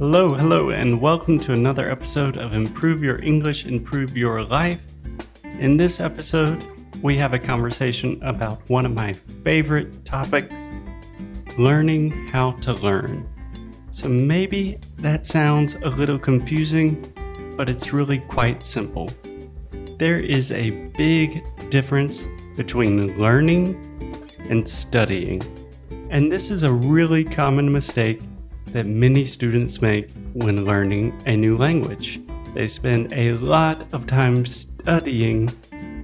Hello, hello, and welcome to another episode of Improve Your English, Improve Your Life. In this episode, we have a conversation about one of my favorite topics learning how to learn. So maybe that sounds a little confusing, but it's really quite simple. There is a big difference between learning and studying. And this is a really common mistake that many students make when learning a new language. They spend a lot of time studying,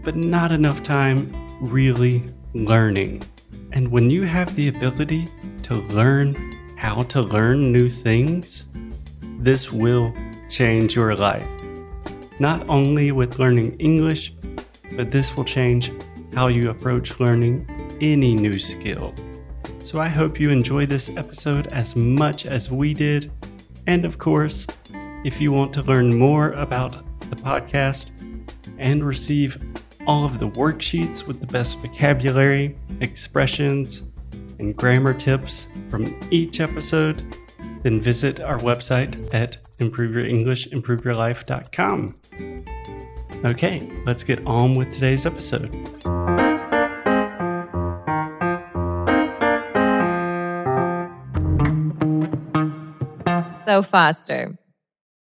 but not enough time really learning. And when you have the ability to learn how to learn new things, this will change your life. Not only with learning English, but this will change how you approach learning any new skill. So I hope you enjoy this episode as much as we did. And of course, if you want to learn more about the podcast and receive all of the worksheets with the best vocabulary, expressions, and grammar tips from each episode, then visit our website at improveyourenglish.improveyourlife.com. Okay, let's get on with today's episode. So, Foster,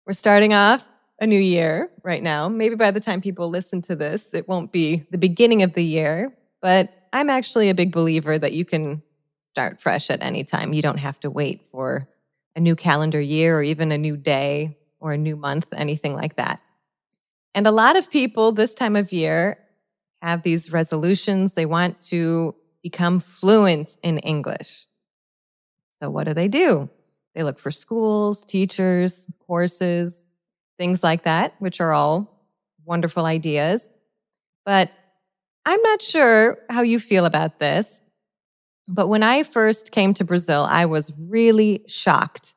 we're starting off a new year right now. Maybe by the time people listen to this, it won't be the beginning of the year, but I'm actually a big believer that you can start fresh at any time. You don't have to wait for a new calendar year or even a new day or a new month, anything like that. And a lot of people this time of year have these resolutions. They want to become fluent in English. So, what do they do? They look for schools, teachers, courses, things like that, which are all wonderful ideas. But I'm not sure how you feel about this. But when I first came to Brazil, I was really shocked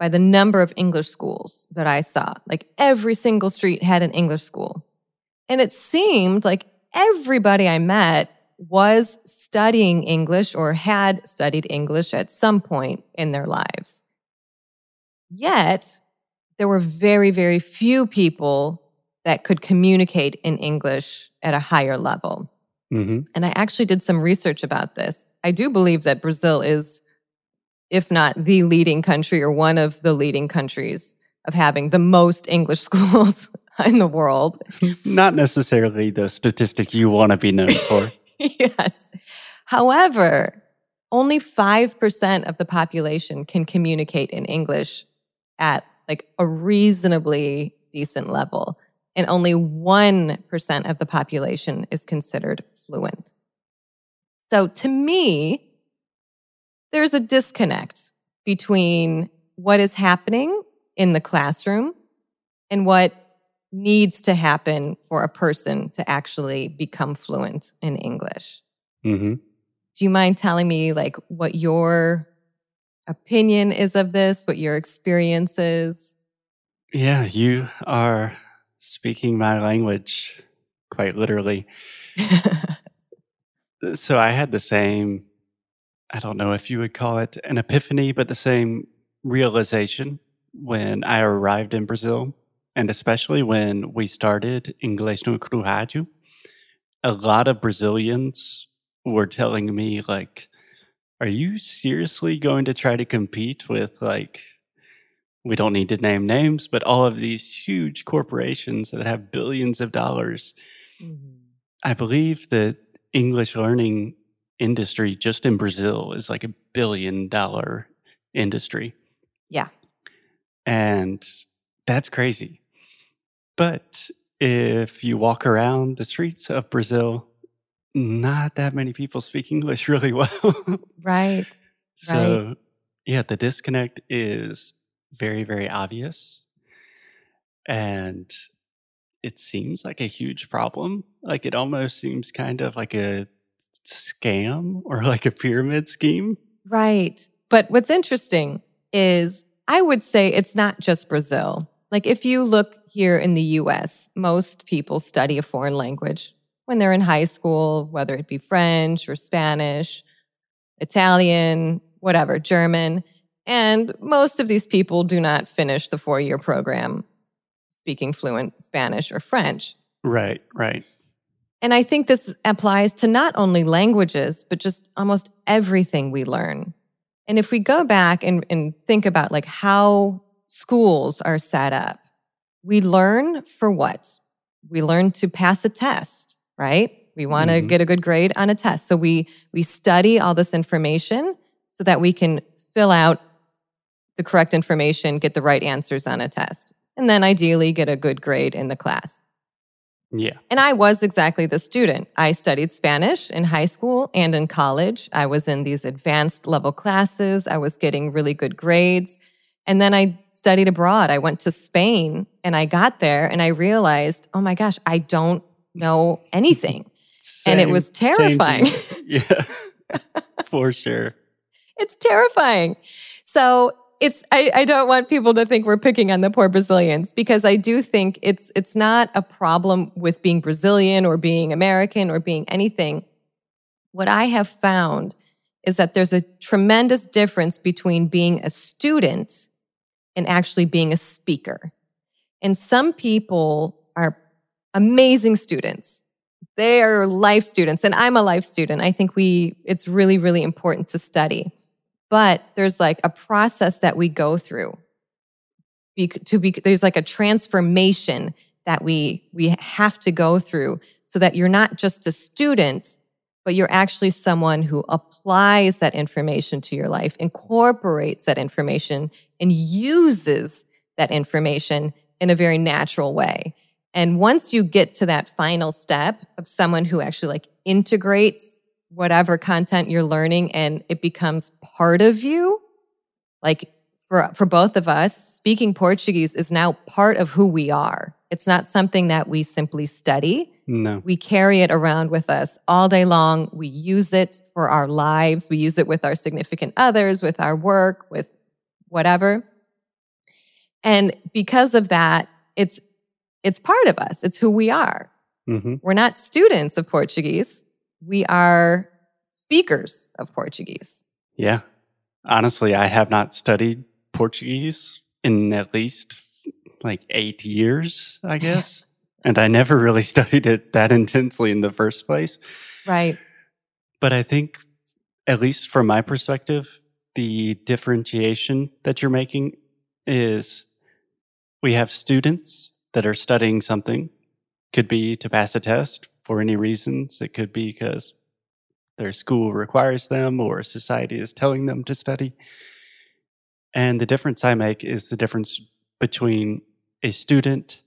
by the number of English schools that I saw. Like every single street had an English school. And it seemed like everybody I met was studying English or had studied English at some point in their lives. Yet, there were very, very few people that could communicate in English at a higher level. Mm-hmm. And I actually did some research about this. I do believe that Brazil is, if not the leading country or one of the leading countries of having the most English schools in the world. Not necessarily the statistic you want to be known for. yes. However, only 5% of the population can communicate in English at like a reasonably decent level. And only 1% of the population is considered fluent. So to me, there's a disconnect between what is happening in the classroom and what needs to happen for a person to actually become fluent in English. Mm-hmm. Do you mind telling me like what your opinion is of this, what your experience is? Yeah, you are speaking my language quite literally. so I had the same, I don't know if you would call it an epiphany, but the same realization when I arrived in Brazil and especially when we started English no Cru Rádio, a lot of Brazilians were telling me like, "Are you seriously going to try to compete with like?" We don't need to name names, but all of these huge corporations that have billions of dollars. Mm-hmm. I believe that English learning industry just in Brazil is like a billion dollar industry. Yeah. And that's crazy. But if you walk around the streets of Brazil, not that many people speak English really well. right. So, right. yeah, the disconnect is very, very obvious. And it seems like a huge problem. Like it almost seems kind of like a scam or like a pyramid scheme. Right. But what's interesting is I would say it's not just Brazil. Like if you look here in the US, most people study a foreign language when they're in high school, whether it be French or Spanish, Italian, whatever, German. And most of these people do not finish the four year program speaking fluent Spanish or French. Right, right. And I think this applies to not only languages, but just almost everything we learn. And if we go back and, and think about like how schools are set up, we learn for what? We learn to pass a test, right? We want to Mhm. get a good grade on a test. So we we study all this information so that we can fill out the correct information, get the right answers on a test, and then ideally get a good grade in the class. Yeah. And I was exactly the student. I studied Spanish in high school and in college. I was in these advanced level classes. I was getting really good grades. And then I studied abroad. I went to Spain and I got there and I realized, oh my gosh, I don't know anything. And it was terrifying. yeah. For sure. It's terrifying. So it's I, I don't want people to think we're picking on the poor Brazilians because I do think it's it's not a problem with being Brazilian or being American or being anything. What I have found is that there's a tremendous difference between being a student and actually being a speaker. And some people are amazing students. They are life students and I'm a life student. I think we it's really really important to study but there's like a process that we go through be, to be there's like a transformation that we we have to go through so that you're not just a student but you're actually someone who applies that information to your life incorporates that information and uses that information in a very natural way. And once you get to that final step of someone who actually like integrates whatever content you're learning and it becomes part of you like for for both of us speaking portuguese is now part of who we are. It's not something that we simply study. No. we carry it around with us all day long. We use it for our lives. We use it with our significant others with our work with whatever and because of that it's it's part of us it's who we are hmm we're not students of Portuguese. We are speakers of Portuguese. Yeah. Honestly, I have not studied Portuguese in at least like eight years, I guess. and I never really studied it that intensely in the first place. Right. But I think, at least from my perspective, the differentiation that you're making is we have students that are studying something, could be to pass a test for any reasons, it could be because their school requires them or society is telling them to study. And the difference I make is the difference between a student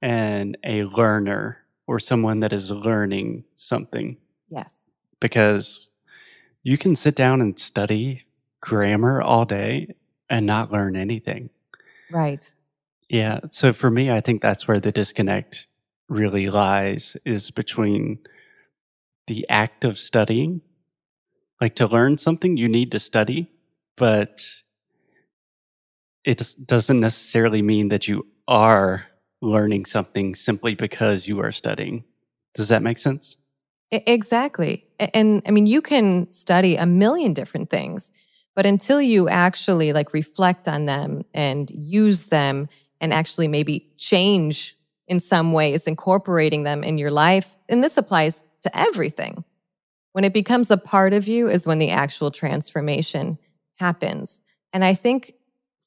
and a learner or someone that is learning something Yes. because you can sit down and study grammar all day and not learn anything. Right. Yeah. So for me, I think that's where the disconnect really lies is between the act of studying. Like to learn something, you need to study, but it doesn't necessarily mean that you are learning something simply because you are studying. Does that make sense? Exactly. And I mean, you can study a million different things, but until you actually like reflect on them and use them and actually maybe change in some ways, incorporating them in your life, and this applies to everything. When it becomes a part of you is when the actual transformation happens. And I think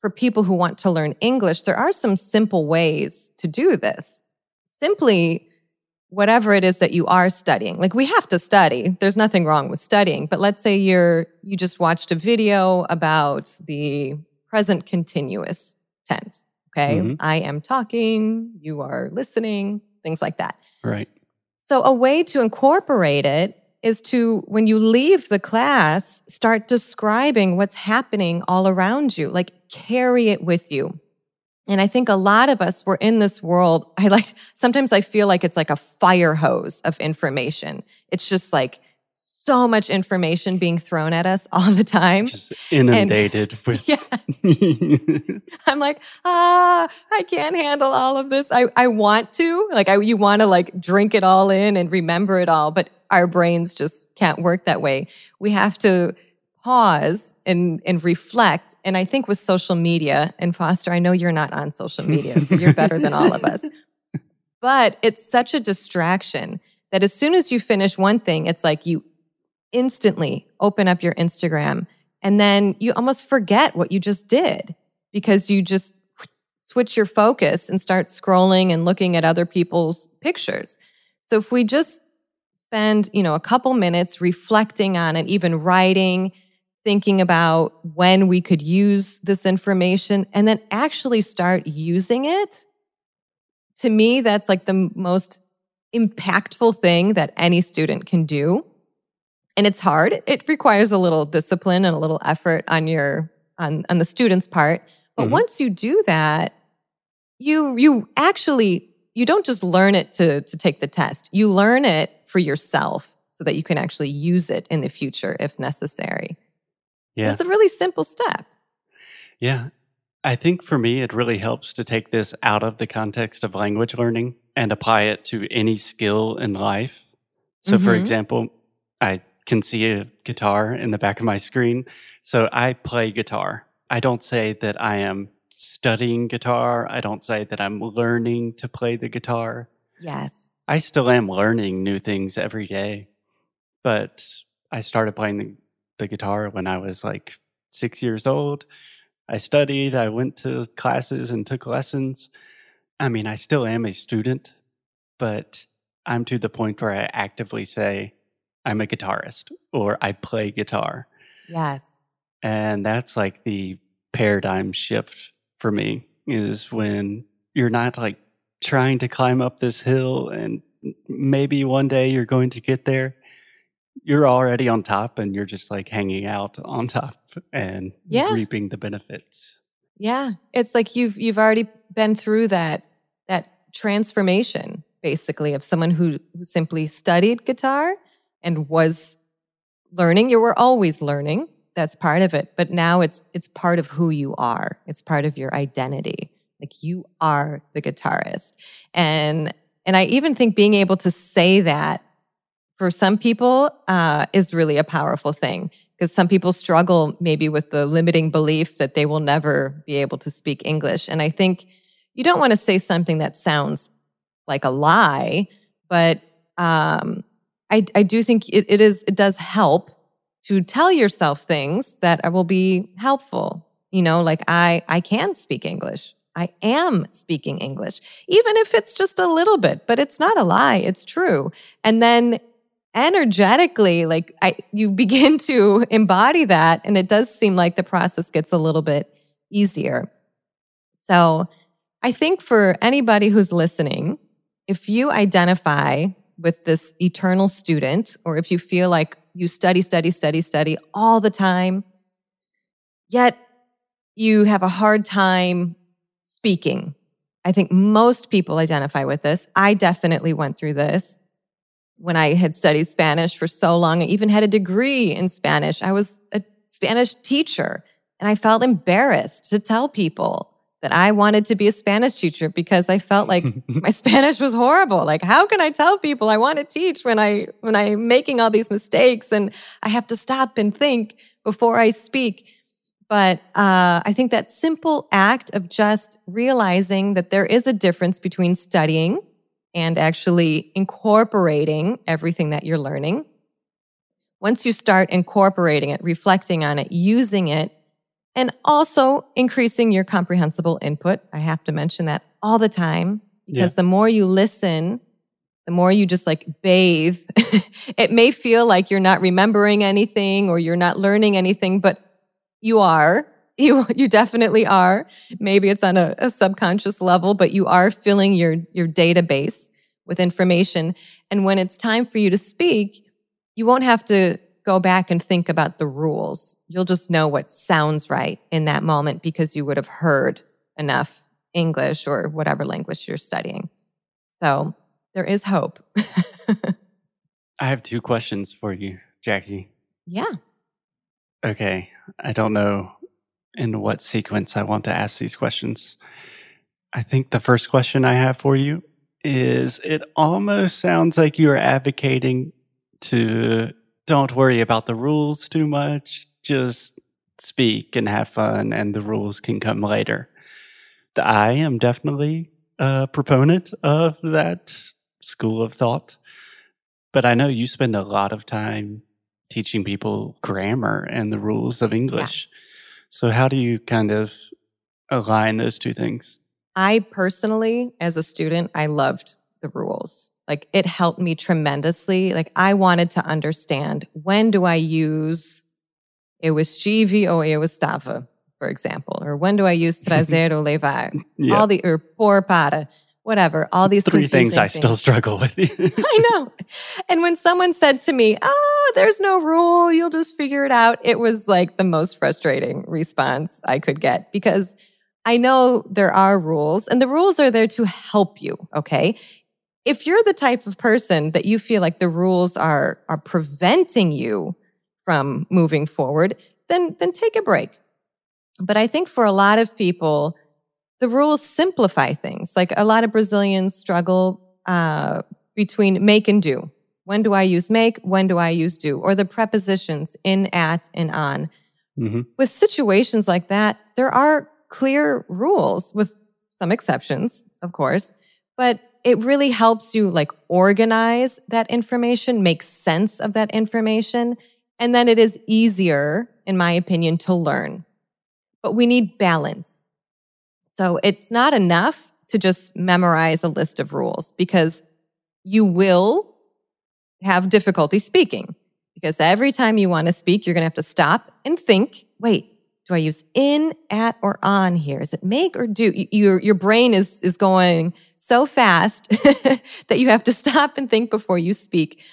for people who want to learn English, there are some simple ways to do this. Simply whatever it is that you are studying. Like we have to study. There's nothing wrong with studying, but let's say you're you just watched a video about the present continuous tense, okay? Mhm. I am talking, you are listening, things like that. Right. So, a way to incorporate it is to, when you leave the class, start describing what's happening all around you, like carry it with you. And I think a lot of us were in this world. I like, sometimes I feel like it's like a fire hose of information. It's just like so much information being thrown at us all the time. Just inundated with. Yeah. I'm like, ah, I can't handle all of this. I, I want to, like, I, you want to like drink it all in and remember it all, but our brains just can't work that way. We have to pause and and reflect. And I think with social media, and Foster, I know you're not on social media, so you're better than all of us. But it's such a distraction that as soon as you finish one thing, it's like you instantly open up your Instagram and then you almost forget what you just did because you just switch your focus and start scrolling and looking at other people's pictures. So if we just spend, you know, a couple minutes reflecting on it, even writing, thinking about when we could use this information and then actually start using it, to me, that's like the most impactful thing that any student can do. And it's hard. It requires a little discipline and a little effort on your on, on the student's part. But mm-hmm. once you do that, you you actually you don't just learn it to to take the test. You learn it for yourself so that you can actually use it in the future if necessary. Yeah. It's a really simple step. Yeah. I think for me, it really helps to take this out of the context of language learning and apply it to any skill in life. So, mm-hmm. for example, I can see a guitar in the back of my screen. So I play guitar. I don't say that I am studying guitar. I don't say that I'm learning to play the guitar. Yes. I still am learning new things every day. But I started playing the, the guitar when I was like six years old. I studied, I went to classes and took lessons. I mean, I still am a student, but I'm to the point where I actively say, I'm a guitarist or I play guitar. Yes. And that's like the paradigm shift for me is when you're not like trying to climb up this hill and maybe one day you're going to get there. You're already on top and you're just like hanging out on top and yeah. reaping the benefits. Yeah. It's like you've you've already been through that that transformation basically of someone who, who simply studied guitar and was learning. You were always learning. That's part of it. But now it's it's part of who you are. It's part of your identity. Like you are the guitarist. And and i even think being able to say that for some people uh, is really a powerful thing. Because some people struggle maybe with the limiting belief that they will never be able to speak english. And i think you don't want to say something that sounds like a lie but um, I, I do think it, it is it does help to tell yourself things that will be helpful. You know, like I, I can speak English. I am speaking English, even if it's just a little bit, but it's not a lie. It's true. And then energetically, like I, you begin to embody that. And it does seem like the process gets a little bit easier. So I think for anybody who's listening, if you identify with this eternal student, or if you feel like you study, study, study, study all the time, yet you have a hard time speaking. I think most people identify with this. I definitely went through this when I had studied Spanish for so long. I even had a degree in Spanish. I was a Spanish teacher and I felt embarrassed to tell people that I wanted to be a Spanish teacher because I felt like my Spanish was horrible. Like, how can I tell people I want to teach when I when I'm making all these mistakes and I have to stop and think before I speak? But uh, I think that simple act of just realizing that there is a difference between studying and actually incorporating everything that you're learning. Once you start incorporating it, reflecting on it, using it, and also increasing your comprehensible input. I have to mention that all the time because yeah. the more you listen, the more you just like bathe. it may feel like you're not remembering anything or you're not learning anything, but you are. You you definitely are. Maybe it's on a, a subconscious level, but you are filling your your database with information. And when it's time for you to speak, you won't have to go back and think about the rules. You'll just know what sounds right in that moment because you would have heard enough English or whatever language you're studying. So there is hope. I have two questions for you, Jackie. Yeah. Okay. I don't know in what sequence I want to ask these questions. I think the first question I have for you is it almost sounds like you are advocating to don't worry about the rules too much. just speak and have fun, and the rules can come later. I am definitely a proponent of that school of thought. But I know you spend a lot of time teaching people grammar and the rules of English. Yeah. So, how do you kind of align those two things? I personally, as a student, I loved the rules. Like it helped me tremendously. Like I wanted to understand when do I use eu or ou eu estava, for example, or when do I use trazer ou levar? Yep. All the or por para, whatever. All these three things I things. still struggle with. I know. And when someone said to me, "Oh, there's no rule, you'll just figure it out," it was like the most frustrating response I could get because I know there are rules and the rules are there to help you. Okay. If you're the type of person that you feel like the rules are, are preventing you from moving forward, then, then take a break. But I think for a lot of people, the rules simplify things. Like a lot of Brazilians struggle uh, between make and do. When do I use make? When do I use do? Or the prepositions in, at, and on. Mm-hmm. With situations like that, there are clear rules with some exceptions, of course, but it really helps you like organize that information, make sense of that information. And then it is easier, in my opinion, to learn. But we need balance. So it's not enough to just memorize a list of rules because you will have difficulty speaking. Because every time you want to speak, you're going to have to stop and think, wait, do I use in, at, or on here? Is it make or do? Your, your brain is, is going so fast that you have to stop and think before you speak.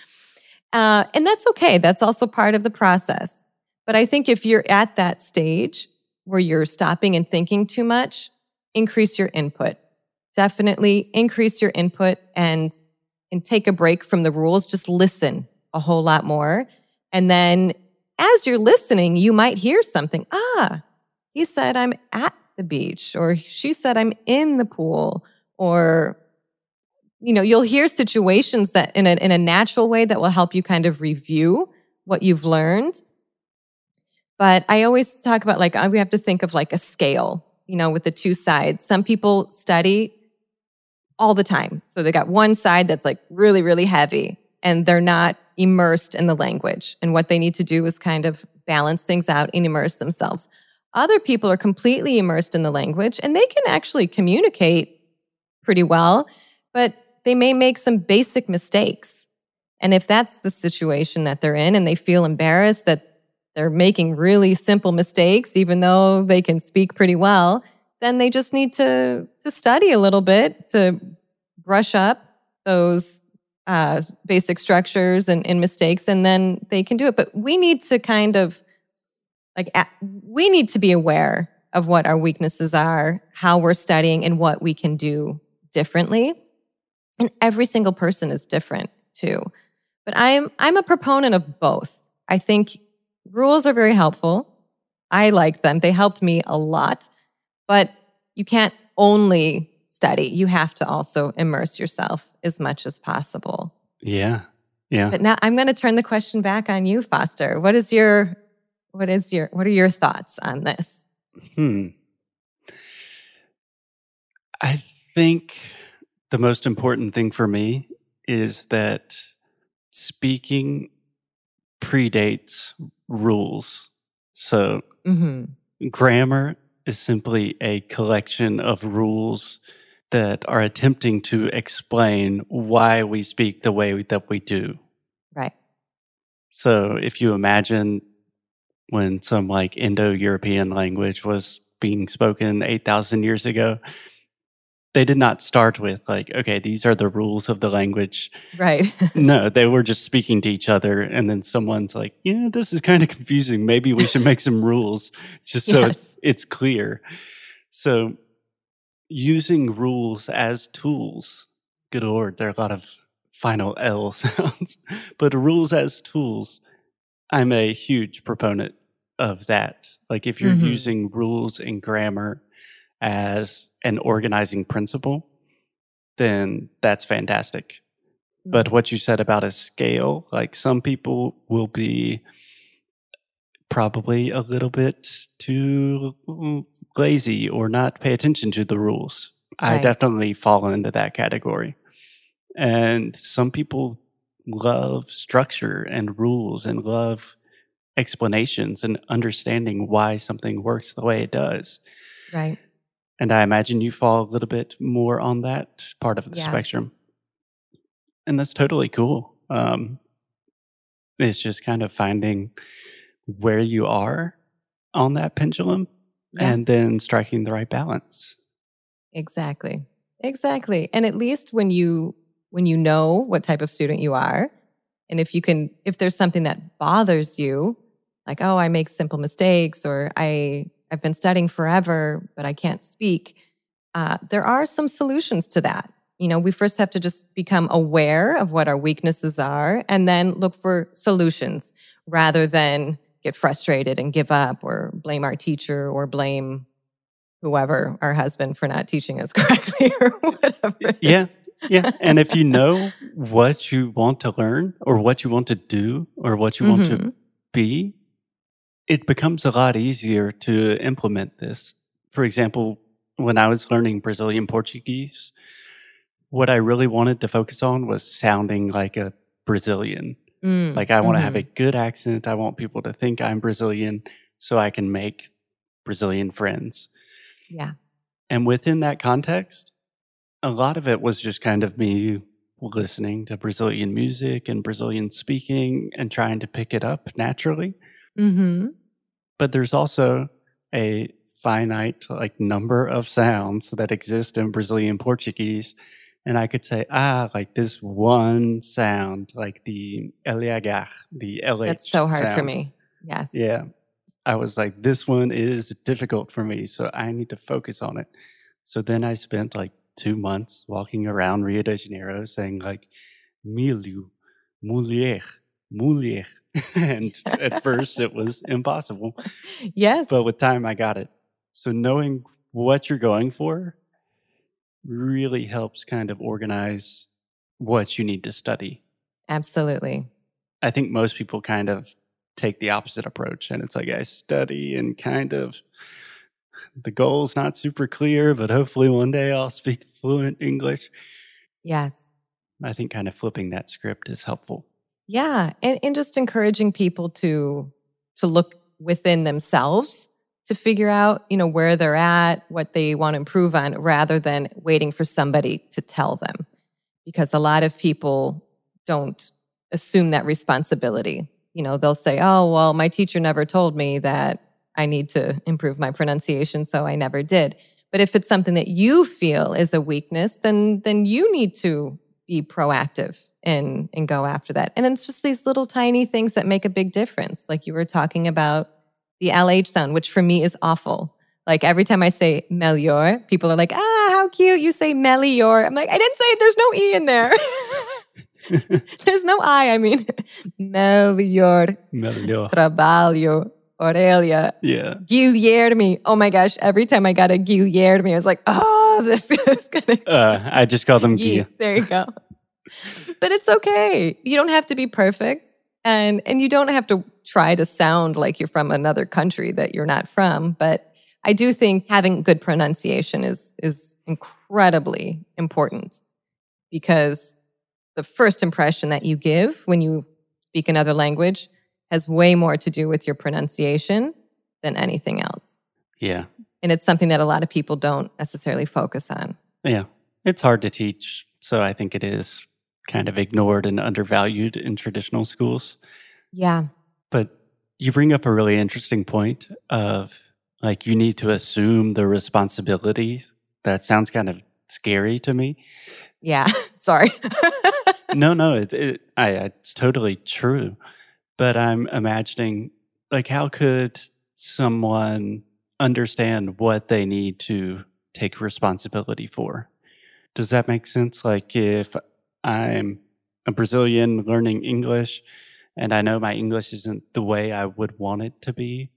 Uh, and that's okay. That's also part of the process. But I think if you're at that stage where you're stopping and thinking too much, increase your input. Definitely increase your input and, and take a break from the rules. Just listen a whole lot more. And then as you're listening, you might hear something. Ah, he said, I'm at the beach, or she said, I'm in the pool, or you know, you'll hear situations that in a, in a natural way that will help you kind of review what you've learned. But I always talk about like, uh, we have to think of like a scale, you know, with the two sides. Some people study all the time. So they got one side that's like really, really heavy and they're not immersed in the language. And what they need to do is kind of balance things out and immerse themselves. Other people are completely immersed in the language and they can actually communicate pretty well, but they may make some basic mistakes. And if that's the situation that they're in and they feel embarrassed that they're making really simple mistakes, even though they can speak pretty well, then they just need to, to study a little bit to brush up those uh, basic structures and, and mistakes, and then they can do it. But we need to kind of like, we need to be aware of what our weaknesses are, how we're studying, and what we can do differently. And every single person is different too. But I'm I'm a proponent of both. I think rules are very helpful. I like them. They helped me a lot. But you can't only study. You have to also immerse yourself as much as possible. Yeah. Yeah. But now I'm going to turn the question back on you, Foster. What is your what is your what are your thoughts on this? Hmm. I think the most important thing for me is that speaking predates rules. So mm-hmm. grammar is simply a collection of rules that are attempting to explain why we speak the way that we do. Right. So if you imagine when some like Indo European language was being spoken 8,000 years ago, they did not start with like, okay, these are the rules of the language. Right. no, they were just speaking to each other. And then someone's like, yeah, this is kind of confusing. Maybe we should make some rules just so yes. it's, it's clear. So using rules as tools. Good lord, there are a lot of final L sounds, but rules as tools. I'm a huge proponent of that. Like if you're mm-hmm. using rules and grammar as an organizing principle, then that's fantastic. But mm-hmm. what you said about a scale, like some people will be probably a little bit too mm, lazy or not pay attention to the rules. I definitely fall into that category. And some people love structure and rules and love explanations and understanding why something works the way it does. Right. And I imagine you fall a little bit more on that part of the Yeah. spectrum. And that's totally cool. Um, it's just kind of finding where you are on that pendulum Yeah. and then striking the right balance. Exactly. Exactly. And at least when you when you know what type of student you are, and if you can if there's something that bothers you, like oh, I make simple mistakes or I I've been studying forever but I can't speak, uh, there are some solutions to that. You know, we first have to just become aware of what our weaknesses are and then look for solutions rather than get frustrated and give up or blame our teacher or blame whoever our husband for not teaching us correctly or whatever. Yeah. Yeah. and if you know what you want to learn or what you want to do or what you want to Mhm. be, it becomes a lot easier to implement this. For example, when I was learning Brazilian Portuguese, what I really wanted to focus on was sounding like a Brazilian. Mm, Like, I want to have mhm. a good accent. I want people to think I'm Brazilian so I can make Brazilian friends. Yeah. And within that context, a lot of it was just kind of me listening to Brazilian music and Brazilian speaking and trying to pick it up naturally. hmm But there's also a finite like number of sounds that exist in Brazilian Portuguese. And I could say, ah, like this one sound, like the LH, the LH. That's so hard for me. Yes. Yeah. I was like, this one is difficult for me. So I need to focus on it. So then I spent like two months walking around Rio de Janeiro saying, like, milieu, mulher, mulher. and at first it was impossible. Yes. But with time, I got it. So knowing what you're going for really helps kind of organize what you need to study. Absolutely. I think most people kind of take the opposite approach and it's like I study and kind of the goal's not super clear, but hopefully one day I'll speak fluent English. Yes. I think kind of flipping that script is helpful. Yeah. And, and just encouraging people to to look within themselves to figure out, you know, where they're at, what they want to improve on, rather than waiting for somebody to tell them. Because a lot of people don't assume that responsibility. You know, they'll say, oh, well, my teacher never told me that I need to improve my pronunciation, so I never did. But if it's something that you feel is a weakness, then then you need to be proactive and and go after that. And it's just these little tiny things that make a big difference. Like you were talking about the LH sound, which for me is awful. Like every time I say melior, people are like, ah, how cute. You say melior. I'm like, I didn't say it. There's no E in there. There's no I. I mean, melior Melhor. trabalho, Aurelia, Yeah. Guilherme. Oh my gosh. Every time I got a Guilherme, I was like, oh, this is going to Uh, I just call them Ye- There you go. but it's okay. You don't have to be perfect. And and you don't have to try to sound like you're from another country that you're not from. But I do think having good pronunciation is is incredibly important because the first impression that you give when you speak another language has way more to do with your pronunciation than anything else. Yeah. And it's something that a lot of people don't necessarily focus on. Yeah. It's hard to teach. So I think it is kind of ignored and undervalued in traditional schools. Yeah. But you bring up a really interesting point of like you need to assume the responsibility. That sounds kind of scary to me. Yeah. Sorry. no, no, it, it, I, it's totally true. But I'm imagining, like, how could someone understand what they need to take responsibility for? Does that make sense? Like, if I'm a Brazilian learning English and I know my English isn't the way I would want it to be,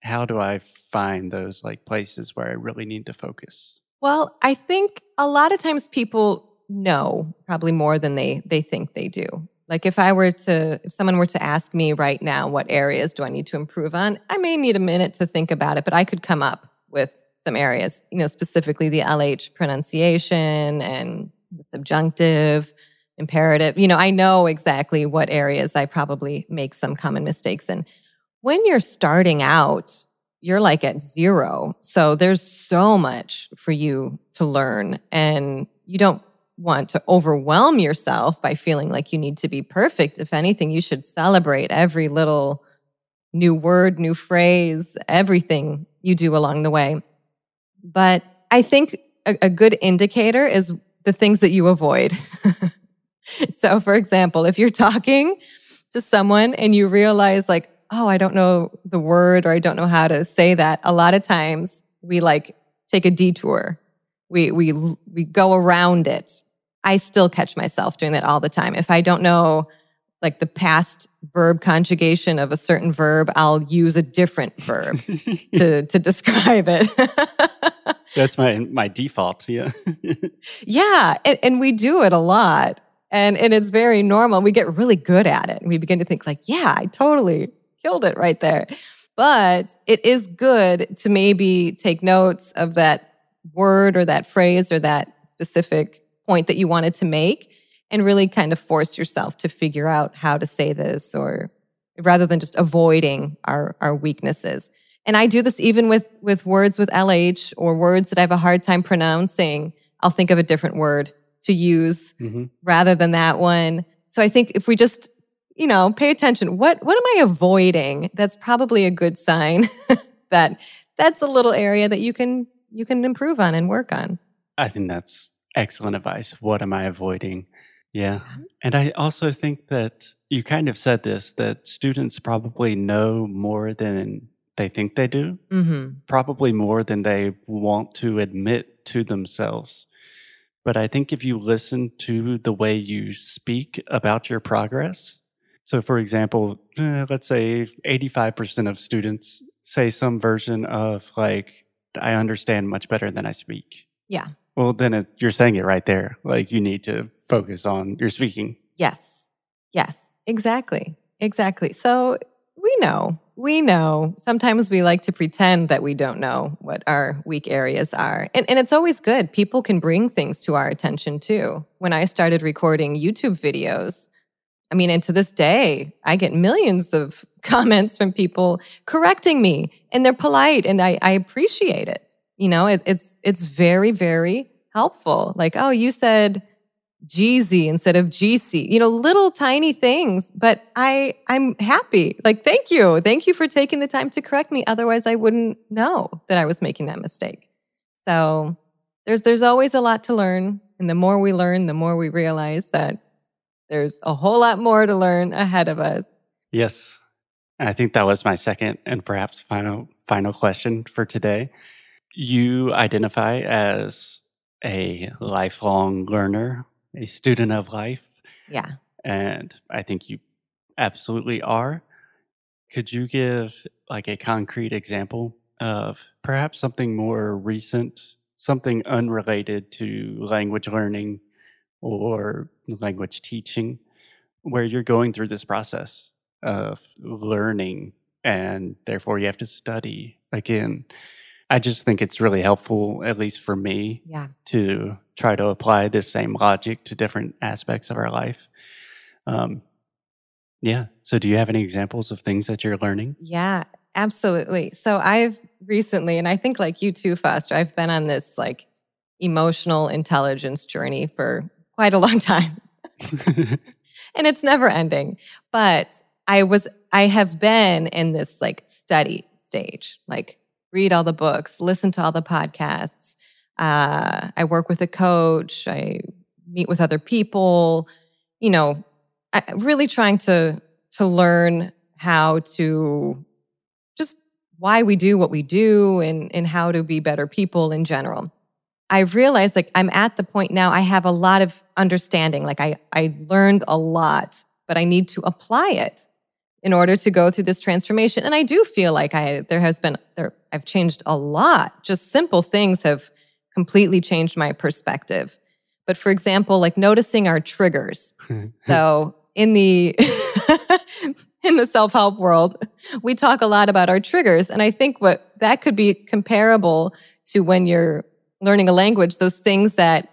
how do I find those like places where I really need to focus? Well, I think a lot of times people know probably more than they they think they do. Like if I were to, if someone were to ask me right now, what areas do I need to improve on? I may need a minute to think about it, but I could come up with some areas, you know, specifically the LH pronunciation and the subjunctive, imperative. You know, I know exactly what areas I probably make some common mistakes in. When you're starting out, you're like at zero. So there's so much for you to learn and you don't want to overwhelm yourself by feeling like you need to be perfect. If anything, you should celebrate every little new word, new phrase, everything you do along the way. But I think a, a good indicator is the things that you avoid. so, for example, if you're talking to someone and you realize, like, oh, I don't know the word or I don't know how to say that, a lot of times we like take a detour. We, we, we go around it I still catch myself doing that all the time. If I don't know like the past verb conjugation of a certain verb, I'll use a different verb to to describe it. That's my my default. Yeah. yeah, and, and we do it a lot. And and it's very normal. We get really good at it. And we begin to think like, yeah, I totally killed it right there. But it is good to maybe take notes of that word or that phrase or that specific point that you wanted to make and really kind of force yourself to figure out how to say this or rather than just avoiding our, our weaknesses. And I do this even with, with words with LH or words that I have a hard time pronouncing. I'll think of a different word to use mm-hmm. rather than that one. So I think if we just, you know, pay attention, what, what am I avoiding? That's probably a good sign that that's a little area that you can, you can improve on and work on. I think that's Excellent advice. What am I avoiding? Yeah. And I also think that you kind of said this that students probably know more than they think they do, mm-hmm. probably more than they want to admit to themselves. But I think if you listen to the way you speak about your progress, so for example, eh, let's say 85% of students say some version of like, I understand much better than I speak. Yeah. Well, then it, you're saying it right there. Like you need to focus on your speaking. Yes. Yes. Exactly. Exactly. So we know, we know. Sometimes we like to pretend that we don't know what our weak areas are. And, and it's always good. People can bring things to our attention too. When I started recording YouTube videos, I mean, and to this day, I get millions of comments from people correcting me and they're polite and I, I appreciate it. You know, it, it's it's very very helpful. Like, oh, you said Jeezy instead of GC. You know, little tiny things, but I I'm happy. Like, thank you, thank you for taking the time to correct me. Otherwise, I wouldn't know that I was making that mistake. So there's there's always a lot to learn, and the more we learn, the more we realize that there's a whole lot more to learn ahead of us. Yes. And I think that was my second and perhaps final final question for today you identify as a lifelong learner, a student of life. Yeah. And I think you absolutely are. Could you give like a concrete example of perhaps something more recent, something unrelated to language learning or language teaching, where you're going through this process of learning and therefore you have to study again? I just think it's really helpful, at least for me, yeah. to try to apply this same logic to different aspects of our life. Um, yeah. So, do you have any examples of things that you're learning? Yeah, absolutely. So, I've recently, and I think like you too, Foster, I've been on this like emotional intelligence journey for quite a long time. and it's never ending. But I was, I have been in this like study stage, like read all the books, listen to all the podcasts. Uh, I work with a coach. I meet with other people. You know, I, really trying to to learn how to just why we do what we do and and how to be better people in general. I've realized like I'm at the point now I have a lot of understanding. Like I I learned a lot, but I need to apply it in order to go through this transformation. And I do feel like I there has been there I've changed a lot. Just simple things have completely changed my perspective. But for example, like noticing our triggers. so in the in the self-help world, we talk a lot about our triggers. And I think what that could be comparable to when you're learning a language, those things that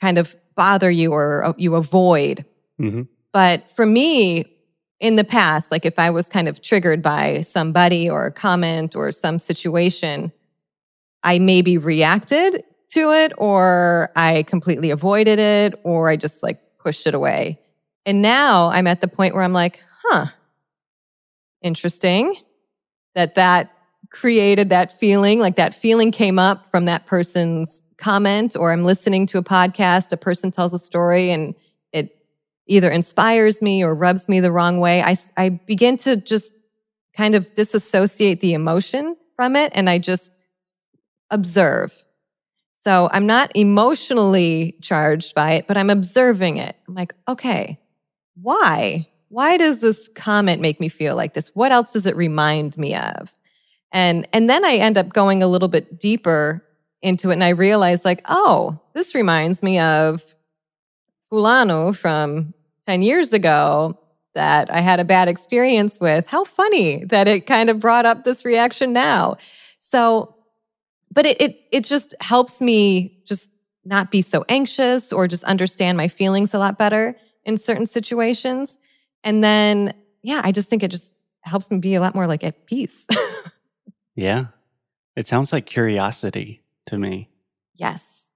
kind of bother you or uh, you avoid. Mm-hmm. But for me, in the past, like if I was kind of triggered by somebody or a comment or some situation, I maybe reacted to it or I completely avoided it or I just like pushed it away. And now I'm at the point where I'm like, huh, interesting that that created that feeling, like that feeling came up from that person's comment, or I'm listening to a podcast, a person tells a story and either inspires me or rubs me the wrong way. I, I begin to just kind of disassociate the emotion from it and I just observe. So I'm not emotionally charged by it, but I'm observing it. I'm like, okay, why? Why does this comment make me feel like this? What else does it remind me of? And and then I end up going a little bit deeper into it and I realize like, oh, this reminds me of Fulano from 10 years ago that I had a bad experience with. How funny that it kind of brought up this reaction now. So, but it it it just helps me just not be so anxious or just understand my feelings a lot better in certain situations. And then, yeah, I just think it just helps me be a lot more like at peace. yeah. It sounds like curiosity to me. Yes.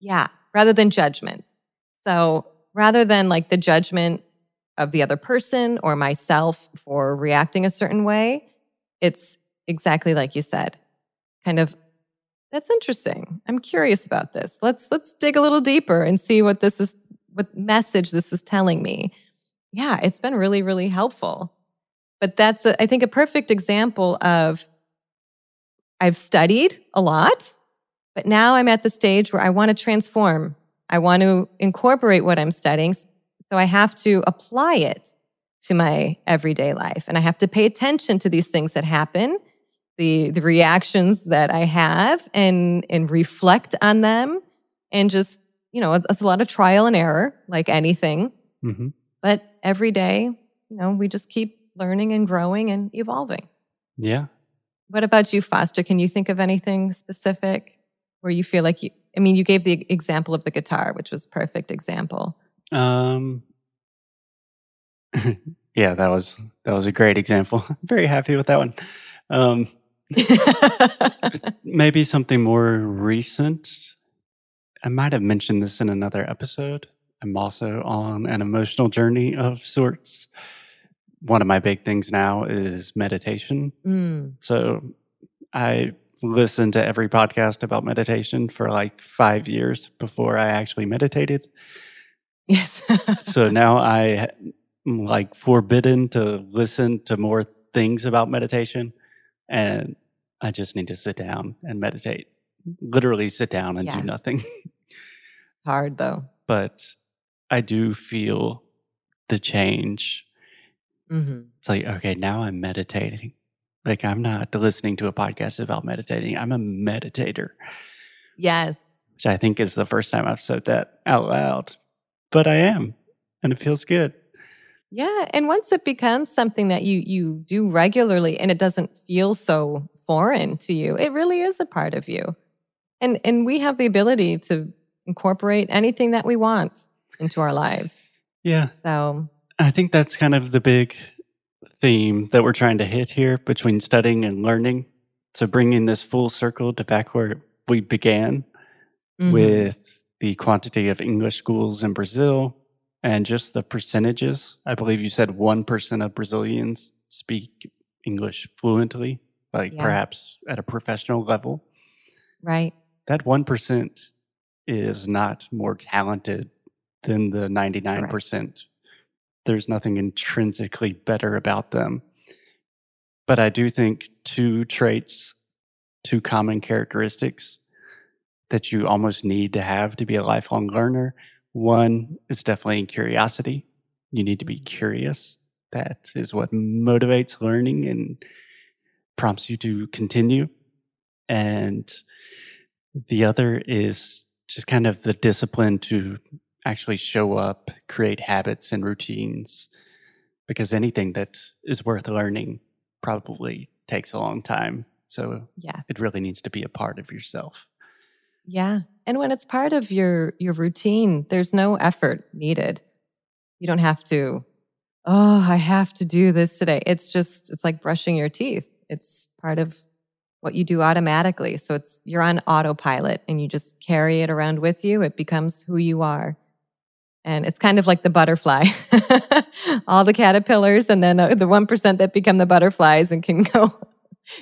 Yeah. Rather than judgment. So rather than like the judgment of the other person or myself for reacting a certain way, it's exactly like you said. Kind of that's interesting. I'm curious about this. Let's let's dig a little deeper and see what this is what message this is telling me. Yeah, it's been really, really helpful. But that's, a, I think, a perfect example of I've studied a lot, but now I'm at the stage where I want to transform. I want to incorporate what I'm studying. So I have to apply it to my everyday life. And I have to pay attention to these things that happen, the, the reactions that I have, and, and reflect on them and just you know, it's, it's, a lot of trial and error, like anything. Mm-hmm. But every day, you know, we just keep learning and growing and evolving. Yeah. What about you, Foster? Can you think of anything specific where you feel like you, I mean, you gave the example of the guitar, which was perfect example. Um, yeah, that was, that was a great example. Very happy with that one. Um, maybe something more recent. I might have mentioned this in another episode. I'm also on an emotional journey of sorts. One of my big things now is meditation. Mm. So I listened to every podcast about meditation for like five years before I actually meditated. Yes. so now I am like forbidden to listen to more things about meditation. And I just need to sit down and meditate literally sit down and yes. do nothing. it's hard though. But I do feel the change. Mm-hmm. It's like, okay, now I'm meditating. Like I'm not listening to a podcast about meditating. I'm a meditator. Yes. Which I think is the first time I've said that out loud. But I am. And it feels good. Yeah. And once it becomes something that you you do regularly and it doesn't feel so foreign to you, it really is a part of you. And and we have the ability to incorporate anything that we want into our lives. Yeah. So I think that's kind of the big theme that we're trying to hit here between studying and learning. So bringing this full circle to back where we began mm-hmm. with the quantity of English schools in Brazil and just the percentages. I believe you said 1% of Brazilians speak English fluently, like yeah. perhaps at a professional level. Right that 1% is not more talented than the 99%. There's nothing intrinsically better about them. But I do think two traits, two common characteristics that you almost need to have to be a lifelong learner. One is definitely curiosity. You need to be curious. That is what motivates learning and prompts you to continue. And the other is just kind of the discipline to actually show up, create habits and routines because anything that is worth learning probably takes a long time. So Yes. it really needs to be a part of yourself. Yeah. And when it's part of your your routine, there's no effort needed. You don't have to, oh, I have to do this today. It's just it's like brushing your teeth. It's part of what you do automatically. So it's you're on autopilot and you just carry it around with you. It becomes who you are. And it's kind of like the butterfly. All the caterpillars and then uh, the 1% that become the butterflies and can go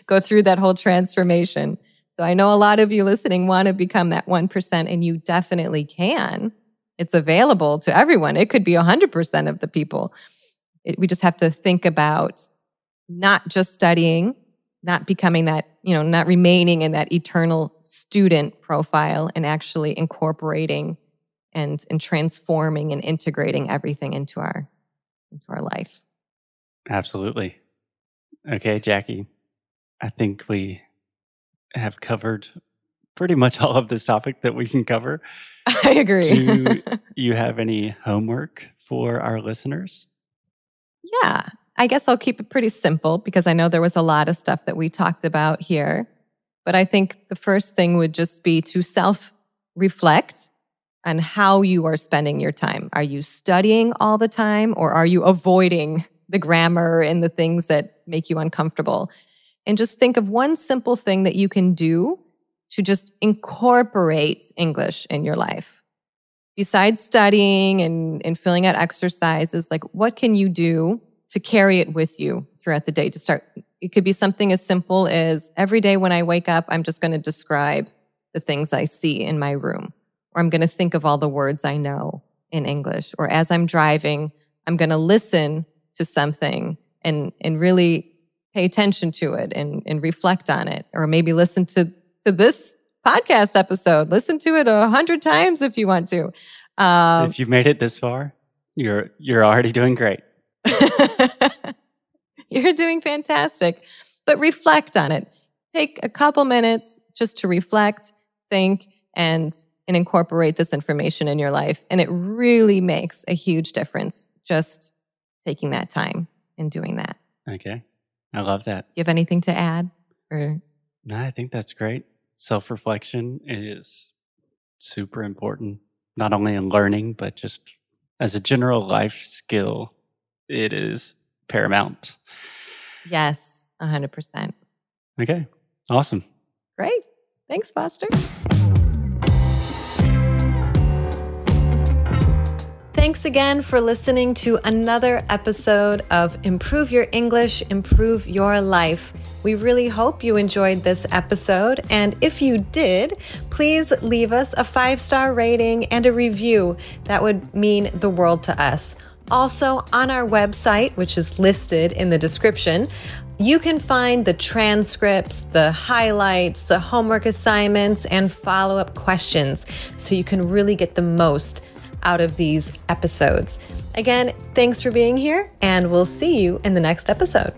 go through that whole transformation. So I know a lot of you listening want to become that 1%, and you definitely can. It's available to everyone. It could be 100% of the people. It, we just have to think about not just studying, not becoming that, you know, not remaining in that eternal student profile and actually incorporating and, and transforming and integrating everything into our, into our life. Absolutely. Okay, Jackie. I think we have covered pretty much all of this topic that we can cover. I agree. Do you have any homework for our listeners? Yeah, I guess I'll keep it pretty simple because I know there was a lot of stuff that we talked about here. But I think the first thing would just be to self reflect on how you are spending your time. Are you studying all the time or are you avoiding the grammar and the things that make you uncomfortable? And just think of one simple thing that you can do to just incorporate English in your life. Besides studying and, and filling out exercises, like what can you do to carry it with you throughout the day to start? It could be something as simple as every day when I wake up, I'm just going to describe the things I see in my room, or I'm going to think of all the words I know in English, or as I'm driving, I'm going to listen to something and, and really pay attention to it and, and reflect on it, or maybe listen to, to this podcast episode. Listen to it a hundred times if you want to. Um, if you've made it this far, you're you're already doing great. You're doing fantastic. But reflect on it. Take a couple minutes just to reflect, think, and, and incorporate this information in your life. And it really makes a huge difference just taking that time and doing that. Okay. I love that. Do you have anything to add? Or No, I think that's great. Self reflection is super important, not only in learning, but just as a general life skill. It is paramount. yes, 100%. Okay. Awesome. Great. Thanks, Foster. Thanks again for listening to another episode of Improve Your English, Improve Your Life. We really hope you enjoyed this episode. And if you did, please leave us a five star rating and a review. That would mean the world to us. Also, on our website, which is listed in the description, you can find the transcripts, the highlights, the homework assignments, and follow up questions so you can really get the most out of these episodes. Again, thanks for being here, and we'll see you in the next episode.